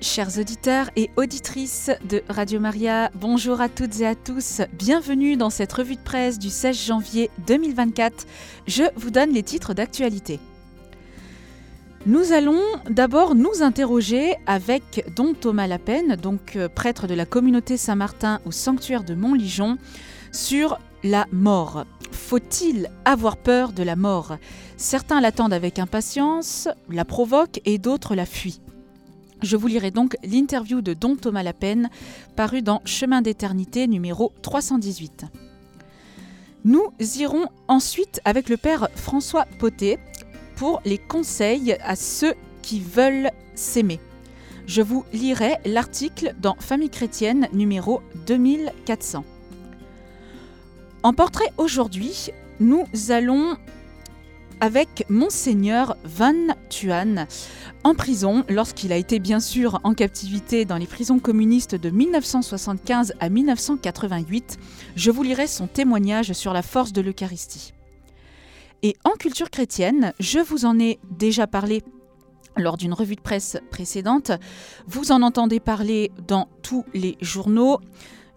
Chers auditeurs et auditrices de Radio Maria, bonjour à toutes et à tous. Bienvenue dans cette revue de presse du 16 janvier 2024. Je vous donne les titres d'actualité. Nous allons d'abord nous interroger avec Don Thomas Lapen, donc euh, prêtre de la communauté Saint-Martin au sanctuaire de Montligeon, sur la mort. Faut-il avoir peur de la mort? Certains l'attendent avec impatience, la provoquent et d'autres la fuient. Je vous lirai donc l'interview de Don Thomas Lapen, paru dans Chemin d'éternité numéro 318. Nous irons ensuite avec le père François Potet pour les conseils à ceux qui veulent s'aimer. Je vous lirai l'article dans Famille chrétienne numéro 2400. En portrait aujourd'hui, nous allons avec Monseigneur Van Tuan en prison lorsqu'il a été bien sûr en captivité dans les prisons communistes de 1975 à 1988. Je vous lirai son témoignage sur la force de l'Eucharistie. Et en culture chrétienne, je vous en ai déjà parlé lors d'une revue de presse précédente. Vous en entendez parler dans tous les journaux.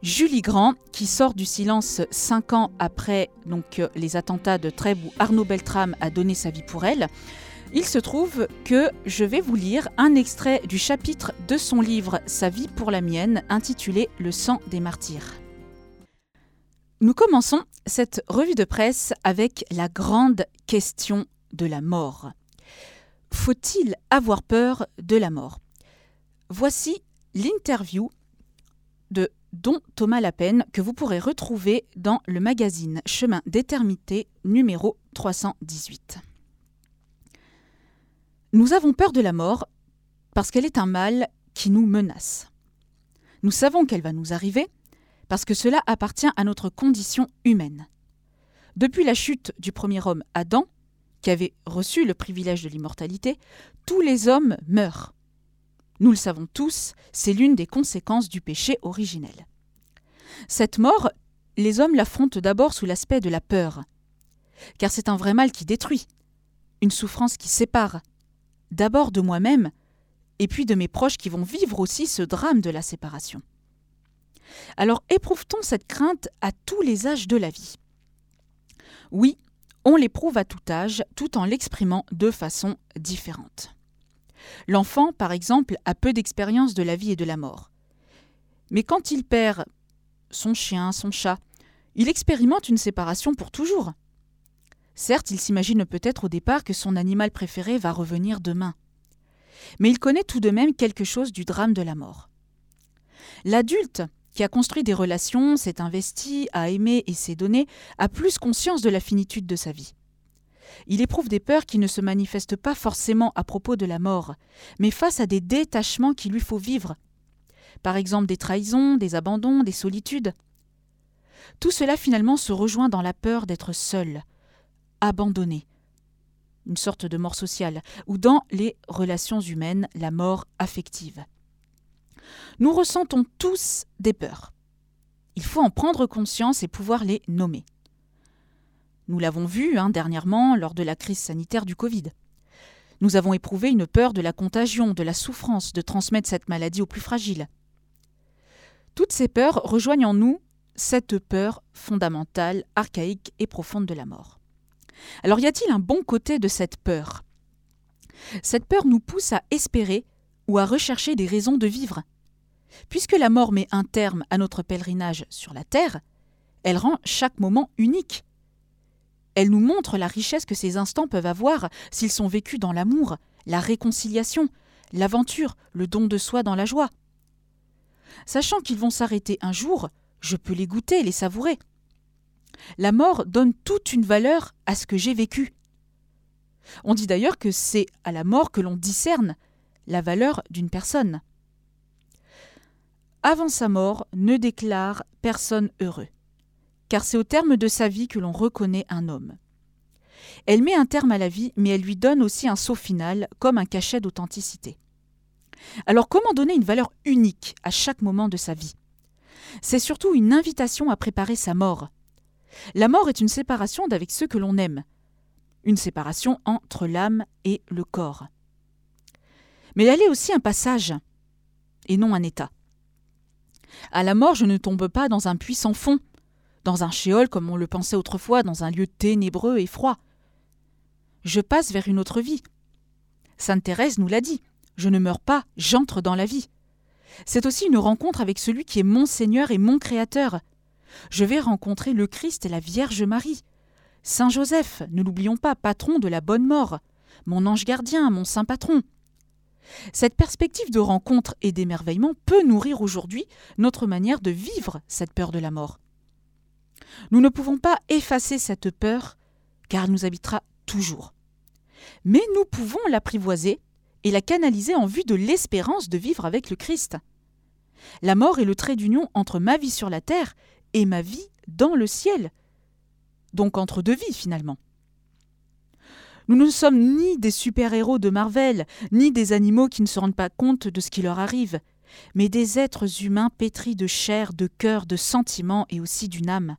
Julie Grand, qui sort du silence cinq ans après donc, euh, les attentats de Trèbes où Arnaud Beltrame a donné sa vie pour elle. Il se trouve que je vais vous lire un extrait du chapitre de son livre Sa vie pour la mienne, intitulé Le sang des martyrs. Nous commençons cette revue de presse avec la grande question de la mort. Faut-il avoir peur de la mort? Voici l'interview de dont Thomas Lapen, que vous pourrez retrouver dans le magazine Chemin d'éternité numéro 318. Nous avons peur de la mort parce qu'elle est un mal qui nous menace. Nous savons qu'elle va nous arriver parce que cela appartient à notre condition humaine. Depuis la chute du premier homme Adam, qui avait reçu le privilège de l'immortalité, tous les hommes meurent. Nous le savons tous, c'est l'une des conséquences du péché originel. Cette mort, les hommes l'affrontent d'abord sous l'aspect de la peur, car c'est un vrai mal qui détruit, une souffrance qui sépare, d'abord de moi-même, et puis de mes proches qui vont vivre aussi ce drame de la séparation. Alors éprouve-t-on cette crainte à tous les âges de la vie? Oui, on l'éprouve à tout âge, tout en l'exprimant de façon différente. L'enfant, par exemple, a peu d'expérience de la vie et de la mort. Mais quand il perd son chien, son chat, il expérimente une séparation pour toujours. Certes, il s'imagine peut-être au départ que son animal préféré va revenir demain. Mais il connaît tout de même quelque chose du drame de la mort. L'adulte, qui a construit des relations, s'est investi, a aimé et s'est donné, a plus conscience de la finitude de sa vie. Il éprouve des peurs qui ne se manifestent pas forcément à propos de la mort, mais face à des détachements qu'il lui faut vivre. Par exemple des trahisons, des abandons, des solitudes. Tout cela finalement se rejoint dans la peur d'être seul, abandonné, une sorte de mort sociale, ou dans les relations humaines, la mort affective. Nous ressentons tous des peurs. Il faut en prendre conscience et pouvoir les nommer. Nous l'avons vu hein, dernièrement lors de la crise sanitaire du Covid. Nous avons éprouvé une peur de la contagion, de la souffrance, de transmettre cette maladie aux plus fragiles. Toutes ces peurs rejoignent en nous cette peur fondamentale, archaïque et profonde de la mort. Alors y a-t-il un bon côté de cette peur? Cette peur nous pousse à espérer ou à rechercher des raisons de vivre. Puisque la mort met un terme à notre pèlerinage sur la terre, elle rend chaque moment unique, elle nous montre la richesse que ces instants peuvent avoir s'ils sont vécus dans l'amour, la réconciliation, l'aventure, le don de soi dans la joie. Sachant qu'ils vont s'arrêter un jour, je peux les goûter, les savourer. La mort donne toute une valeur à ce que j'ai vécu. On dit d'ailleurs que c'est à la mort que l'on discerne la valeur d'une personne. Avant sa mort, ne déclare personne heureux car c'est au terme de sa vie que l'on reconnaît un homme. Elle met un terme à la vie, mais elle lui donne aussi un saut final, comme un cachet d'authenticité. Alors comment donner une valeur unique à chaque moment de sa vie? C'est surtout une invitation à préparer sa mort. La mort est une séparation d'avec ceux que l'on aime, une séparation entre l'âme et le corps. Mais elle est aussi un passage, et non un état. À la mort, je ne tombe pas dans un puits sans fond, dans un shéol comme on le pensait autrefois, dans un lieu ténébreux et froid. Je passe vers une autre vie. Sainte Thérèse nous l'a dit, je ne meurs pas, j'entre dans la vie. C'est aussi une rencontre avec celui qui est mon Seigneur et mon Créateur. Je vais rencontrer le Christ et la Vierge Marie. Saint Joseph, ne l'oublions pas, patron de la bonne mort, mon ange gardien, mon saint patron. Cette perspective de rencontre et d'émerveillement peut nourrir aujourd'hui notre manière de vivre cette peur de la mort. Nous ne pouvons pas effacer cette peur, car elle nous habitera toujours. Mais nous pouvons l'apprivoiser et la canaliser en vue de l'espérance de vivre avec le Christ. La mort est le trait d'union entre ma vie sur la terre et ma vie dans le ciel, donc entre deux vies finalement. Nous ne sommes ni des super-héros de Marvel, ni des animaux qui ne se rendent pas compte de ce qui leur arrive, mais des êtres humains pétris de chair, de cœur, de sentiments et aussi d'une âme.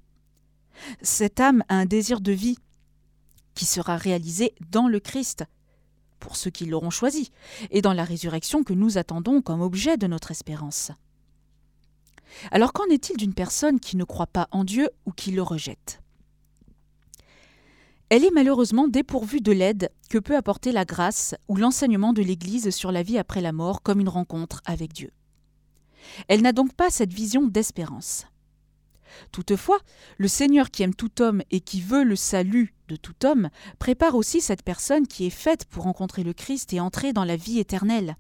Cette âme a un désir de vie qui sera réalisé dans le Christ, pour ceux qui l'auront choisi, et dans la résurrection que nous attendons comme objet de notre espérance. Alors qu'en est-il d'une personne qui ne croit pas en Dieu ou qui le rejette? Elle est malheureusement dépourvue de l'aide que peut apporter la grâce ou l'enseignement de l'Église sur la vie après la mort comme une rencontre avec Dieu. Elle n'a donc pas cette vision d'espérance. Toutefois, le Seigneur qui aime tout homme et qui veut le salut de tout homme prépare aussi cette personne qui est faite pour rencontrer le Christ et entrer dans la vie éternelle.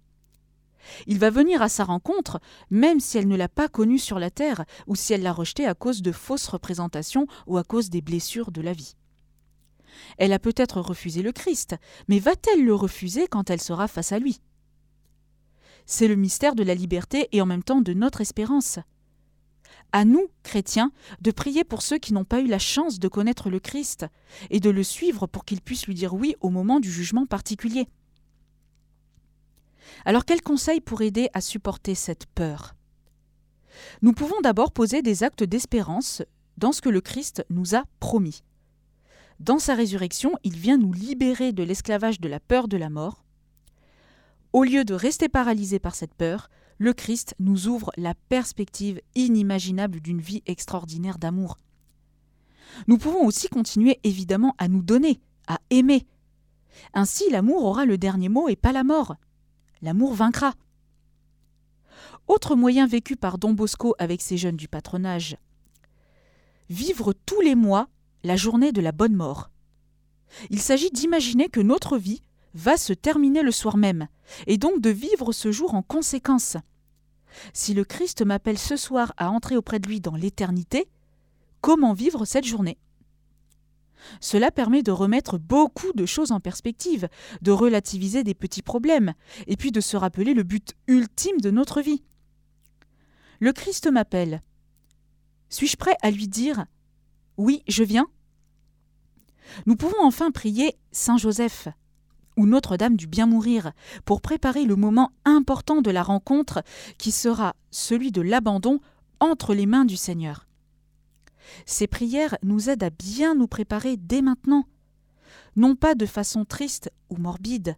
Il va venir à sa rencontre, même si elle ne l'a pas connu sur la terre, ou si elle l'a rejeté à cause de fausses représentations ou à cause des blessures de la vie. Elle a peut-être refusé le Christ, mais va-t-elle le refuser quand elle sera face à lui? C'est le mystère de la liberté et en même temps de notre espérance à nous, chrétiens, de prier pour ceux qui n'ont pas eu la chance de connaître le Christ, et de le suivre pour qu'ils puissent lui dire oui au moment du jugement particulier. Alors quel conseil pour aider à supporter cette peur? Nous pouvons d'abord poser des actes d'espérance dans ce que le Christ nous a promis. Dans sa résurrection, il vient nous libérer de l'esclavage de la peur de la mort. Au lieu de rester paralysé par cette peur, le Christ nous ouvre la perspective inimaginable d'une vie extraordinaire d'amour. Nous pouvons aussi continuer évidemment à nous donner, à aimer. Ainsi l'amour aura le dernier mot et pas la mort. L'amour vaincra. Autre moyen vécu par Don Bosco avec ses jeunes du patronage. Vivre tous les mois la journée de la bonne mort. Il s'agit d'imaginer que notre vie va se terminer le soir même, et donc de vivre ce jour en conséquence. Si le Christ m'appelle ce soir à entrer auprès de lui dans l'éternité, comment vivre cette journée? Cela permet de remettre beaucoup de choses en perspective, de relativiser des petits problèmes, et puis de se rappeler le but ultime de notre vie. Le Christ m'appelle. Suis-je prêt à lui dire Oui, je viens? Nous pouvons enfin prier Saint Joseph ou Notre-Dame du bien mourir, pour préparer le moment important de la rencontre qui sera celui de l'abandon entre les mains du Seigneur. Ces prières nous aident à bien nous préparer dès maintenant, non pas de façon triste ou morbide,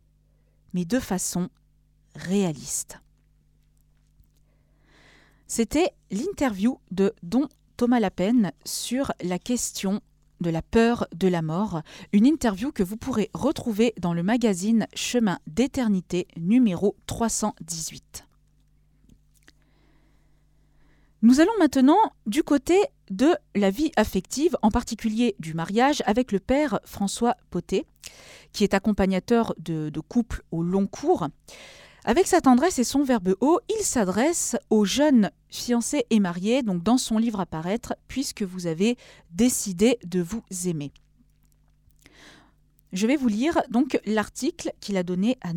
mais de façon réaliste. C'était l'interview de Don Thomas Lapen sur la question de la peur de la mort, une interview que vous pourrez retrouver dans le magazine Chemin d'éternité numéro 318. Nous allons maintenant du côté de la vie affective, en particulier du mariage, avec le père François Potet, qui est accompagnateur de, de couples au long cours. Avec sa tendresse et son verbe haut, il s'adresse aux jeunes fiancés et mariés, donc dans son livre à paraître, puisque vous avez décidé de vous aimer. Je vais vous lire donc l'article qu'il a donné à,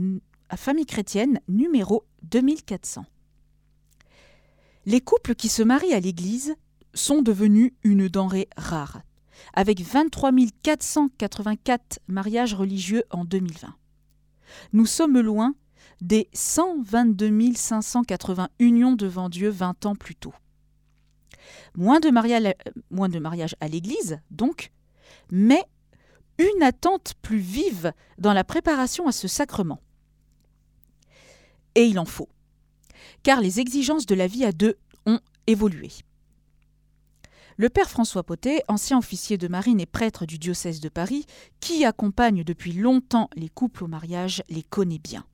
à Famille chrétienne numéro 2400. Les couples qui se marient à l'Église sont devenus une denrée rare, avec 23 484 mariages religieux en 2020. Nous sommes loin des 122 580 unions devant Dieu 20 ans plus tôt. Moins de, mariages à l'Église, donc, mais une attente plus vive dans la préparation à ce sacrement. Et il en faut. car les exigences de la vie à deux ont évolué. Le père François Potet, ancien officier de marine et prêtre du diocèse de Paris, qui accompagne depuis longtemps les couples au mariage, les connaît bien.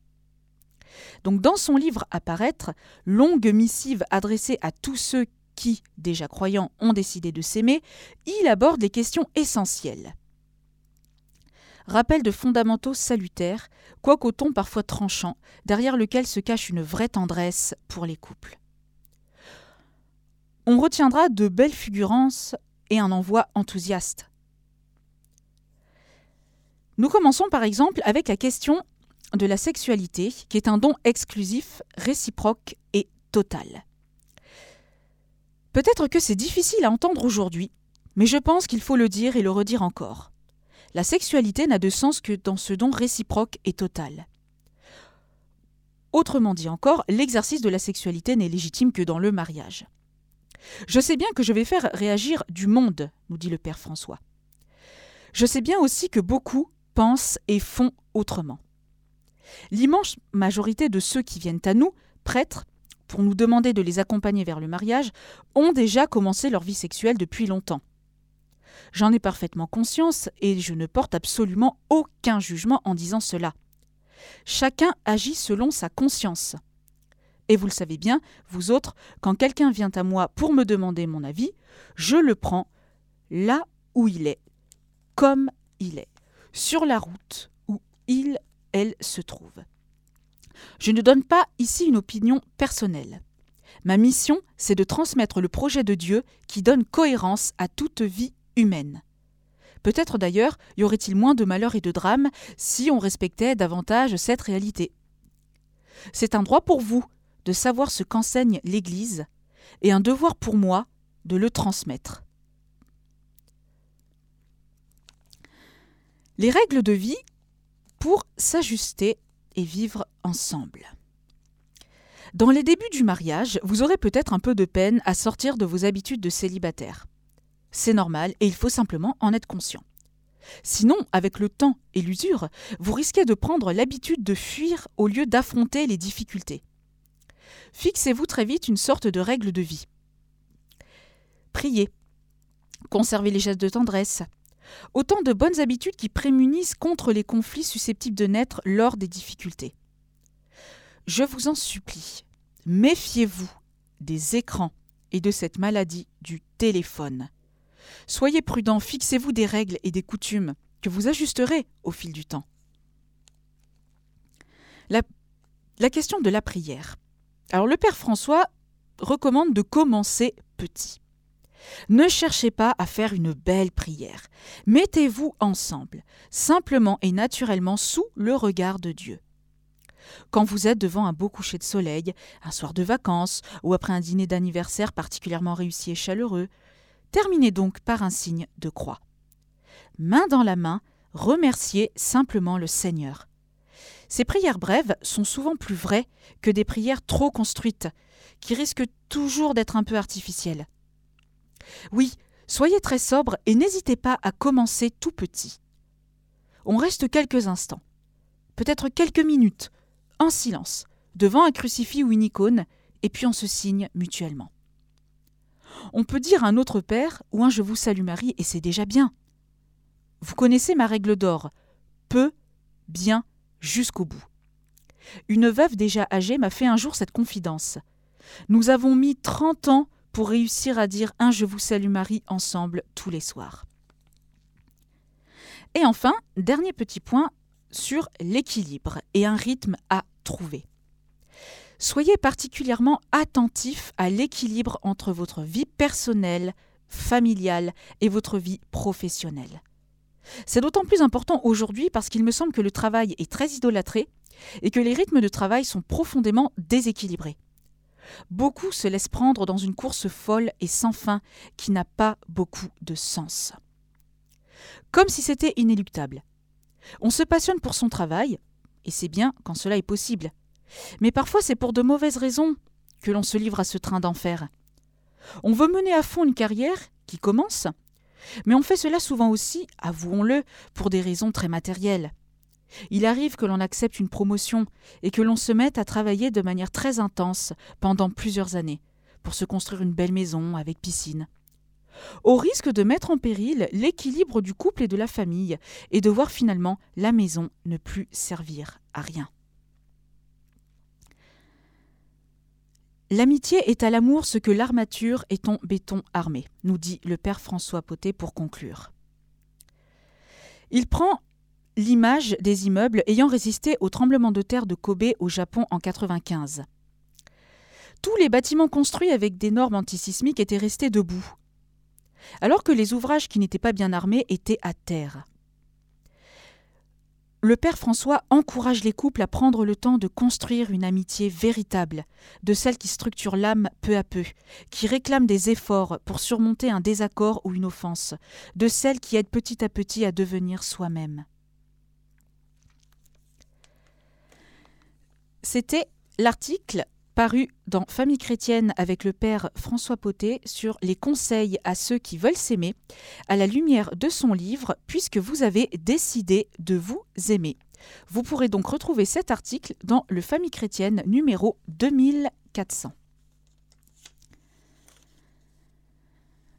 Donc dans son livre à paraître, longue missive adressée à tous ceux qui, déjà croyants, ont décidé de s'aimer, il aborde les questions essentielles. Rappel de fondamentaux salutaires, quoiqu'au ton parfois tranchant, derrière lequel se cache une vraie tendresse pour les couples. On retiendra de belles figurances et un envoi enthousiaste. Nous commençons par exemple avec la question de la sexualité, qui est un don exclusif, réciproque et total. Peut-être que c'est difficile à entendre aujourd'hui, mais je pense qu'il faut le dire et le redire encore. La sexualité n'a de sens que dans ce don réciproque et total. Autrement dit encore, l'exercice de la sexualité n'est légitime que dans le mariage. Je sais bien que je vais faire réagir du monde, nous dit le Père François. Je sais bien aussi que beaucoup pensent et font autrement. L'immense majorité de ceux qui viennent à nous, prêtres, pour nous demander de les accompagner vers le mariage, ont déjà commencé leur vie sexuelle depuis longtemps. J'en ai parfaitement conscience et je ne porte absolument aucun jugement en disant cela. Chacun agit selon sa conscience. Et vous le savez bien, vous autres, quand quelqu'un vient à moi pour me demander mon avis, je le prends là où il est, comme il est, sur la route où il, elle se trouve. Je ne donne pas ici une opinion personnelle. Ma mission, c'est de transmettre le projet de Dieu qui donne cohérence à toute vie humaine. Peut-être d'ailleurs y aurait-il moins de malheurs et de drames si on respectait davantage cette réalité. C'est un droit pour vous de savoir ce qu'enseigne l'Église et un devoir pour moi de le transmettre. Les règles de vie pour s'ajuster et vivre ensemble. Dans les débuts du mariage, vous aurez peut-être un peu de peine à sortir de vos habitudes de célibataire. C'est normal et il faut simplement en être conscient. Sinon, avec le temps et l'usure, vous risquez de prendre l'habitude de fuir au lieu d'affronter les difficultés. Fixez-vous très vite une sorte de règle de vie. Priez. Conservez les gestes de tendresse. Autant de bonnes habitudes qui prémunissent contre les conflits susceptibles de naître lors des difficultés. Je vous en supplie, méfiez-vous des écrans et de cette maladie du téléphone. Soyez prudents, fixez-vous des règles et des coutumes que vous ajusterez au fil du temps. La, la question de la prière. Alors le Père François recommande de commencer petit. Ne cherchez pas à faire une belle prière. Mettez-vous ensemble, simplement et naturellement sous le regard de Dieu. Quand vous êtes devant un beau coucher de soleil, un soir de vacances ou après un dîner d'anniversaire particulièrement réussi et chaleureux, terminez donc par un signe de croix. Main dans la main, remerciez simplement le Seigneur. Ces prières brèves sont souvent plus vraies que des prières trop construites, qui risquent toujours d'être un peu artificielles. Oui, soyez très sobre et n'hésitez pas à commencer tout petit. On reste quelques instants, peut-être quelques minutes, en silence, devant un crucifix ou une icône, et puis on se signe mutuellement. On peut dire un autre Père ou un Je vous salue Marie, et c'est déjà bien. Vous connaissez ma règle d'or peu, bien, jusqu'au bout. Une veuve déjà âgée m'a fait un jour cette confidence. Nous avons mis trente ans pour réussir à dire un Je vous salue Marie ensemble tous les soirs. Et enfin, dernier petit point sur l'équilibre et un rythme à trouver. Soyez particulièrement attentif à l'équilibre entre votre vie personnelle, familiale et votre vie professionnelle. C'est d'autant plus important aujourd'hui parce qu'il me semble que le travail est très idolâtré et que les rythmes de travail sont profondément déséquilibrés. Beaucoup se laissent prendre dans une course folle et sans fin qui n'a pas beaucoup de sens. Comme si c'était inéluctable. On se passionne pour son travail, et c'est bien quand cela est possible. Mais parfois c'est pour de mauvaises raisons que l'on se livre à ce train d'enfer. On veut mener à fond une carrière qui commence, mais on fait cela souvent aussi, avouons-le, pour des raisons très matérielles. Il arrive que l'on accepte une promotion et que l'on se mette à travailler de manière très intense pendant plusieurs années pour se construire une belle maison avec piscine. Au risque de mettre en péril l'équilibre du couple et de la famille et de voir finalement la maison ne plus servir à rien. L'amitié est à l'amour ce que l'armature est en béton armé, nous dit le père François Potet pour conclure. Il prend l'image des immeubles ayant résisté au tremblement de terre de Kobe au Japon en 1995. Tous les bâtiments construits avec des normes antisismiques étaient restés debout, alors que les ouvrages qui n'étaient pas bien armés étaient à terre. Le père François encourage les couples à prendre le temps de construire une amitié véritable, de celle qui structure l'âme peu à peu, qui réclame des efforts pour surmonter un désaccord ou une offense, de celle qui aide petit à petit à devenir soi-même. C'était l'article paru dans Famille chrétienne avec le père François Potet sur les conseils à ceux qui veulent s'aimer, à la lumière de son livre, puisque vous avez décidé de vous aimer. Vous pourrez donc retrouver cet article dans le Famille chrétienne numéro 2400.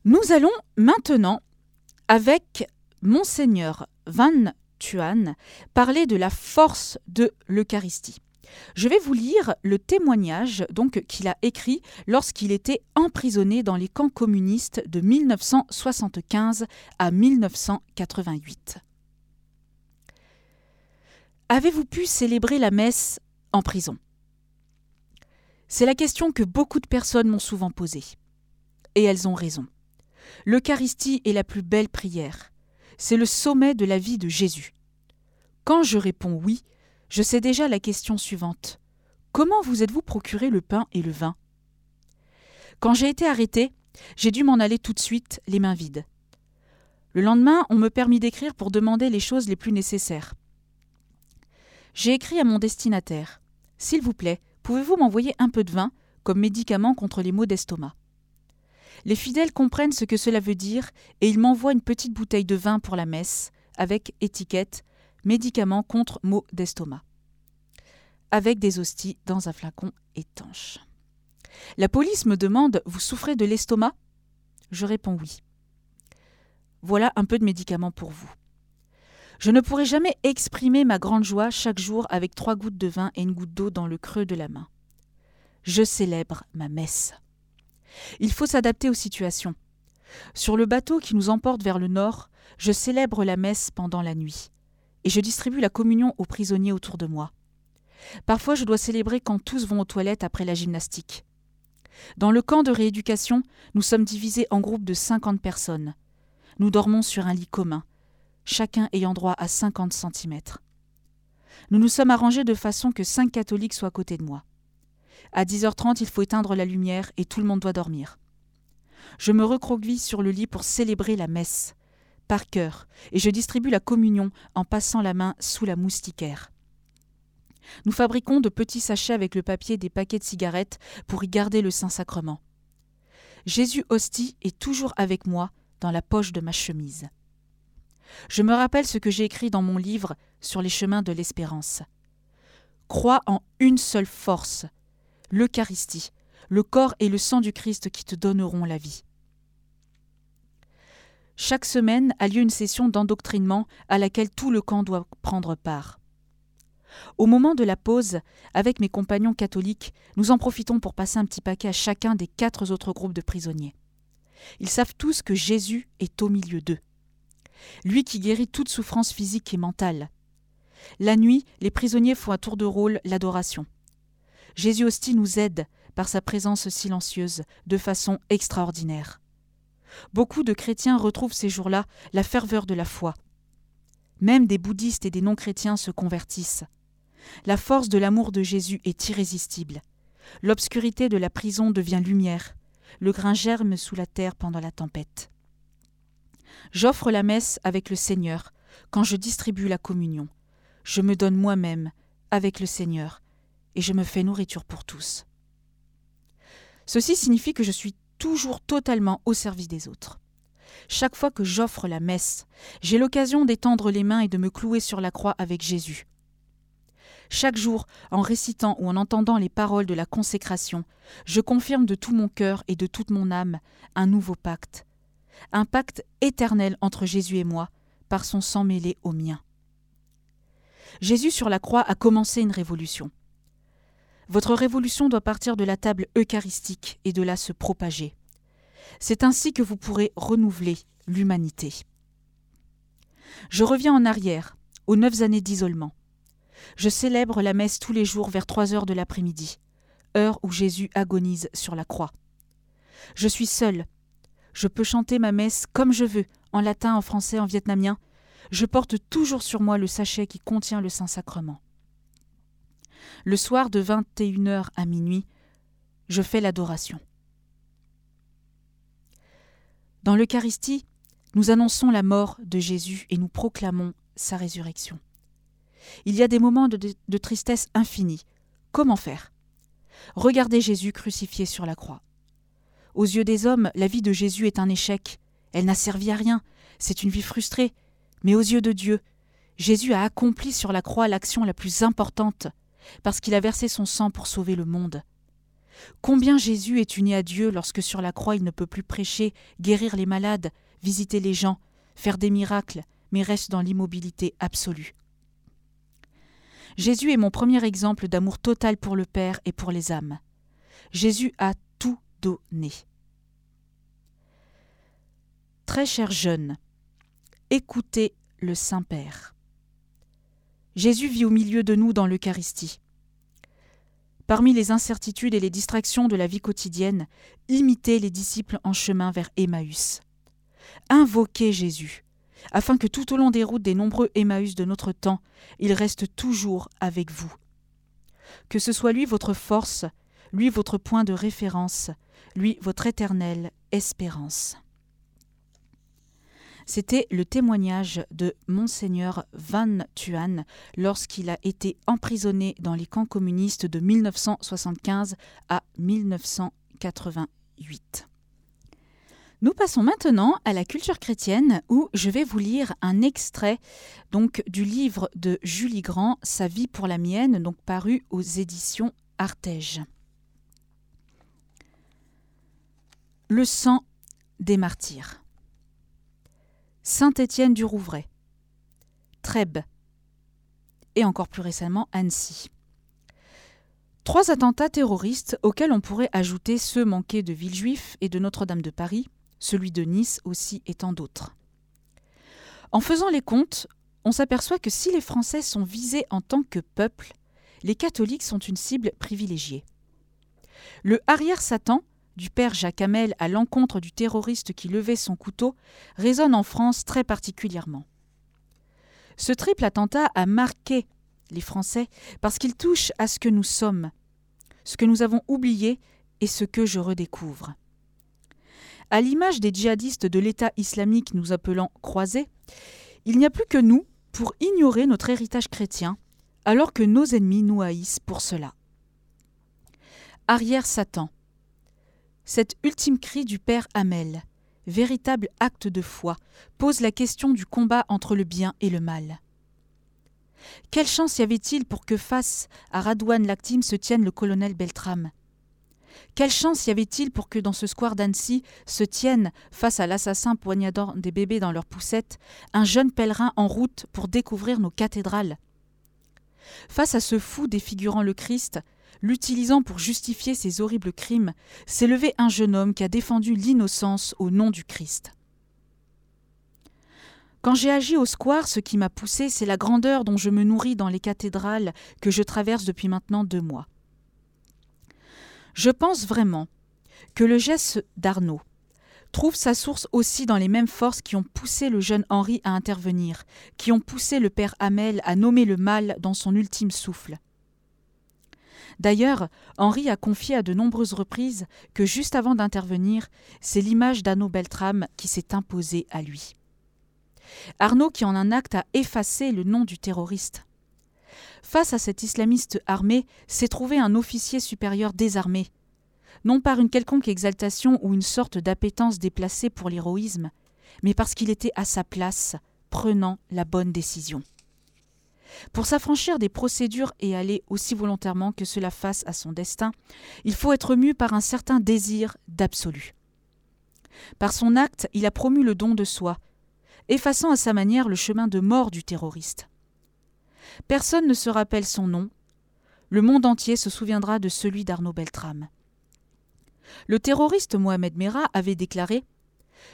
Nous allons maintenant, avec Monseigneur Van Tuan, parler de la force de l'Eucharistie. Je vais vous lire le témoignage donc qu'il a écrit lorsqu'il était emprisonné dans les camps communistes de 1975 à 1988. Avez-vous pu célébrer la messe en prison? C'est la question que beaucoup de personnes m'ont souvent posée. Et elles ont raison. L'Eucharistie est la plus belle prière. C'est le sommet de la vie de Jésus. Quand je réponds oui, je sais déjà la question suivante. Comment vous êtes-vous procuré le pain et le vin? Quand j'ai été arrêté, j'ai dû m'en aller tout de suite, les mains vides. Le lendemain, on me permit d'écrire pour demander les choses les plus nécessaires. J'ai écrit à mon destinataire. S'il vous plaît, pouvez-vous m'envoyer un peu de vin comme médicament contre les maux d'estomac? Les fidèles comprennent ce que cela veut dire et ils m'envoient une petite bouteille de vin pour la messe, avec étiquette médicaments contre maux d'estomac, avec des hosties dans un flacon étanche. La police me demande Vous souffrez de l'estomac? Je réponds oui. Voilà un peu de médicaments pour vous. Je ne pourrai jamais exprimer ma grande joie chaque jour avec trois gouttes de vin et une goutte d'eau dans le creux de la main. Je célèbre ma messe. Il faut s'adapter aux situations. Sur le bateau qui nous emporte vers le nord, je célèbre la messe pendant la nuit et je distribue la communion aux prisonniers autour de moi. Parfois, je dois célébrer quand tous vont aux toilettes après la gymnastique. Dans le camp de rééducation, nous sommes divisés en groupes de 50 personnes. Nous dormons sur un lit commun, chacun ayant droit à 50 cm. Nous nous sommes arrangés de façon que cinq catholiques soient à côté de moi. À 10h30, il faut éteindre la lumière et tout le monde doit dormir. Je me recroqueville sur le lit pour célébrer la messe par cœur, et je distribue la communion en passant la main sous la moustiquaire. Nous fabriquons de petits sachets avec le papier des paquets de cigarettes pour y garder le Saint-Sacrement. Jésus hostie est toujours avec moi dans la poche de ma chemise. Je me rappelle ce que j'ai écrit dans mon livre sur les chemins de l'espérance. Crois en une seule force, l'Eucharistie, le corps et le sang du Christ qui te donneront la vie. Chaque semaine a lieu une session d'endoctrinement à laquelle tout le camp doit prendre part. Au moment de la pause, avec mes compagnons catholiques, nous en profitons pour passer un petit paquet à chacun des quatre autres groupes de prisonniers. Ils savent tous que Jésus est au milieu d'eux. Lui qui guérit toute souffrance physique et mentale. La nuit, les prisonniers font à tour de rôle l'adoration. Jésus hostie nous aide par sa présence silencieuse de façon extraordinaire. Beaucoup de chrétiens retrouvent ces jours-là la ferveur de la foi. Même des bouddhistes et des non-chrétiens se convertissent. La force de l'amour de Jésus est irrésistible. L'obscurité de la prison devient lumière. Le grain germe sous la terre pendant la tempête. J'offre la messe avec le Seigneur quand je distribue la communion. Je me donne moi-même avec le Seigneur et je me fais nourriture pour tous. Ceci signifie que je suis toujours totalement au service des autres. chaque fois que j'offre la messe, j'ai l'occasion d'étendre les mains et de me clouer sur la croix avec Jésus. Chaque jour, en récitant ou en entendant les paroles de la consécration, je confirme de tout mon cœur et de toute mon âme un nouveau pacte, un pacte éternel entre Jésus et moi, par son sang mêlé au mien. Jésus sur la croix a commencé une révolution. Votre révolution doit partir de la table eucharistique et de là se propager. C'est ainsi que vous pourrez renouveler l'humanité. Je reviens en arrière, aux neuf années d'isolement. Je célèbre la messe tous les jours vers trois heures de l'après-midi, heure où Jésus agonise sur la croix. Je suis seul. Je peux chanter ma messe comme je veux, en latin, en français, en vietnamien. Je porte toujours sur moi le sachet qui contient le Saint-Sacrement. Le soir de 21h à minuit, je fais l'adoration. Dans l'Eucharistie, nous annonçons la mort de Jésus et nous proclamons sa résurrection. Il y a des moments de, tristesse infinie. Comment faire? Regardez Jésus crucifié sur la croix. Aux yeux des hommes, la vie de Jésus est un échec. Elle n'a servi à rien. C'est une vie frustrée. Mais aux yeux de Dieu, Jésus a accompli sur la croix l'action la plus importante, parce qu'il a versé son sang pour sauver le monde. Combien Jésus est uni à Dieu lorsque sur la croix il ne peut plus prêcher, guérir les malades, visiter les gens, faire des miracles, mais reste dans l'immobilité absolue. Jésus est mon premier exemple d'amour total pour le Père et pour les âmes. Jésus a tout donné. Très chers jeunes, écoutez le Saint-Père. Jésus vit au milieu de nous dans l'Eucharistie. Parmi les incertitudes et les distractions de la vie quotidienne, imitez les disciples en chemin vers Emmaüs. Invoquez Jésus, afin que tout au long des routes des nombreux Emmaüs de notre temps, il reste toujours avec vous. Que ce soit lui votre force, lui votre point de référence, lui votre éternelle espérance. C'était le témoignage de Monseigneur Van Thuan lorsqu'il a été emprisonné dans les camps communistes de 1975 à 1988. Nous passons maintenant à la culture chrétienne où je vais vous lire un extrait donc du livre de Julie Grand, Sa vie pour la mienne, donc paru aux éditions Artege. Le sang des martyrs. Saint-Étienne du Rouvray, Trèbes et encore plus récemment Annecy. Trois attentats terroristes auxquels on pourrait ajouter ceux manqués de Villejuif et de Notre-Dame de Paris, celui de Nice aussi et tant d'autres. En faisant les comptes, on s'aperçoit que si les Français sont visés en tant que peuple, les catholiques sont une cible privilégiée. Le arrière-Satan du père Jacques à l'encontre du terroriste qui levait son couteau résonne en France très particulièrement. Ce triple attentat a marqué les Français parce qu'il touche à ce que nous sommes, ce que nous avons oublié et ce que je redécouvre. À l'image des djihadistes de l'État islamique nous appelant croisés, il n'y a plus que nous pour ignorer notre héritage chrétien, alors que nos ennemis nous haïssent pour cela. Arrière Satan, cet ultime cri du père Hamel, véritable acte de foi, pose la question du combat entre le bien et le mal. Quelle chance y avait-il pour que face à Radouane Lactime se tienne le colonel Beltram Quelle chance y avait-il pour que dans ce square d'Annecy se tienne, face à l'assassin poignardant des bébés dans leurs poussettes, un jeune pèlerin en route pour découvrir nos cathédrales? Face à ce fou défigurant le Christ, l'utilisant pour justifier ses horribles crimes, s'est levé un jeune homme qui a défendu l'innocence au nom du Christ. Quand j'ai agi au square, ce qui m'a poussé, c'est la grandeur dont je me nourris dans les cathédrales que je traverse depuis maintenant deux mois. Je pense vraiment que le geste d'Arnaud trouve sa source aussi dans les mêmes forces qui ont poussé le jeune Henri à intervenir, qui ont poussé le père Hamel à nommer le mal dans son ultime souffle. D'ailleurs, Henri a confié à de nombreuses reprises que juste avant d'intervenir, c'est l'image d'Arnaud Beltrame qui s'est imposée à lui. Arnaud qui en un acte a effacé le nom du terroriste. Face à cet islamiste armé, s'est trouvé un officier supérieur désarmé. Non par une quelconque exaltation ou une sorte d'appétence déplacée pour l'héroïsme, mais parce qu'il était à sa place, prenant la bonne décision. Pour s'affranchir des procédures et aller aussi volontairement que cela fasse à son destin, il faut être mu par un certain désir d'absolu. Par son acte, il a promu le don de soi, effaçant à sa manière le chemin de mort du terroriste. Personne ne se rappelle son nom, le monde entier se souviendra de celui d'Arnaud Beltrame. Le terroriste Mohamed Merah avait déclaré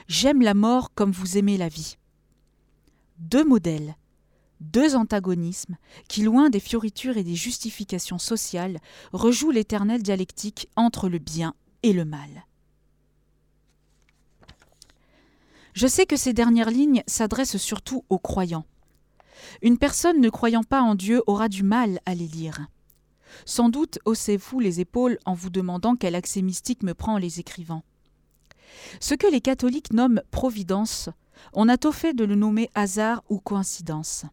J'aime la mort comme vous aimez la vie. Deux modèles, deux antagonismes qui, loin des fioritures et des justifications sociales, rejouent l'éternelle dialectique entre le bien et le mal. Je sais que ces dernières lignes s'adressent surtout aux croyants. Une personne ne croyant pas en Dieu aura du mal à les lire. Sans doute haussez-vous les épaules en vous demandant quel accès mystique me prend les écrivants. Ce que les catholiques nomment providence, on a tôt fait de le nommer hasard ou coïncidence.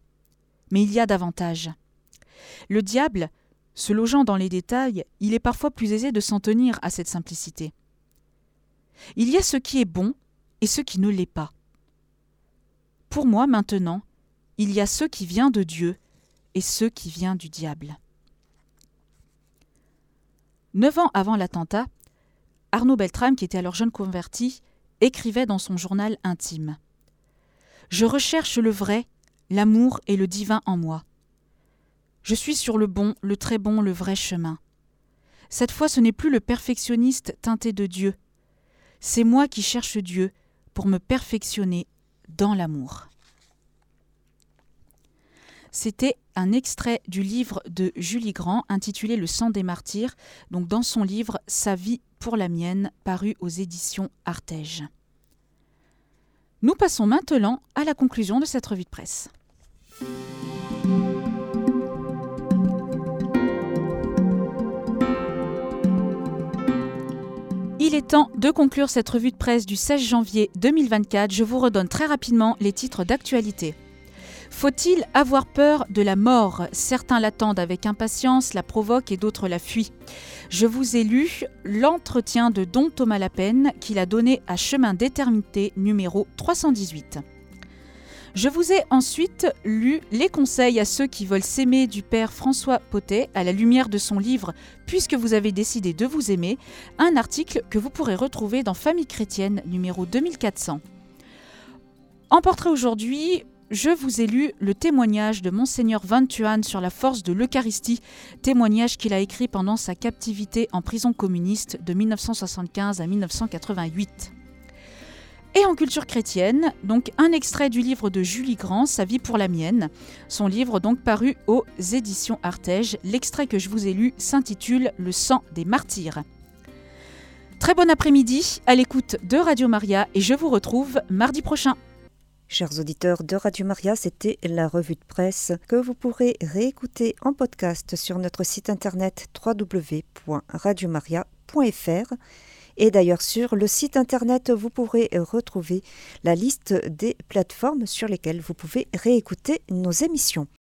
Mais il y a davantage. Le diable, se logeant dans les détails, il est parfois plus aisé de s'en tenir à cette simplicité. Il y a ce qui est bon et ce qui ne l'est pas. Pour moi, maintenant, il y a ce qui vient de Dieu et ce qui vient du diable. Neuf ans avant l'attentat, Arnaud Beltrame, qui était alors jeune converti, écrivait dans son journal intime Je recherche le vrai, l'amour et le divin en moi. Je suis sur le bon, le très bon, le vrai chemin. Cette fois, ce n'est plus le perfectionniste teinté de Dieu. C'est moi qui cherche Dieu pour me perfectionner dans l'amour. C'était un extrait du livre de Julie Grand intitulé Le sang des martyrs, donc dans son livre Sa vie pour la mienne, paru aux éditions Artege. Nous passons maintenant à la conclusion de cette revue de presse. Il est temps de conclure cette revue de presse du 16 janvier 2024. Je vous redonne très rapidement les titres d'actualité. Faut-il avoir peur de la mort? Certains l'attendent avec impatience, la provoquent et d'autres la fuient. Je vous ai lu l'entretien de Don Thomas Lapen qu'il a donné à Chemin d'éternité numéro 318. Je vous ai ensuite lu les conseils à ceux qui veulent s'aimer du père François Potet à la lumière de son livre Puisque vous avez décidé de vous aimer, un article que vous pourrez retrouver dans Famille chrétienne numéro 2400. En portrait aujourd'hui, je vous ai lu le témoignage de Monseigneur Tuan sur la force de l'Eucharistie, témoignage qu'il a écrit pendant sa captivité en prison communiste de 1975 à 1988. Et en culture chrétienne, donc un extrait du livre de Julie Grand, Sa vie pour la mienne. Son livre donc paru aux éditions Artege. L'extrait que je vous ai lu s'intitule Le sang des martyrs. Très bon après-midi à l'écoute de Radio Maria et je vous retrouve mardi prochain. Chers auditeurs de Radio Maria, c'était la revue de presse que vous pourrez réécouter en podcast sur notre site internet www.radiomaria.fr. Et d'ailleurs, sur le site internet, vous pourrez retrouver la liste des plateformes sur lesquelles vous pouvez réécouter nos émissions.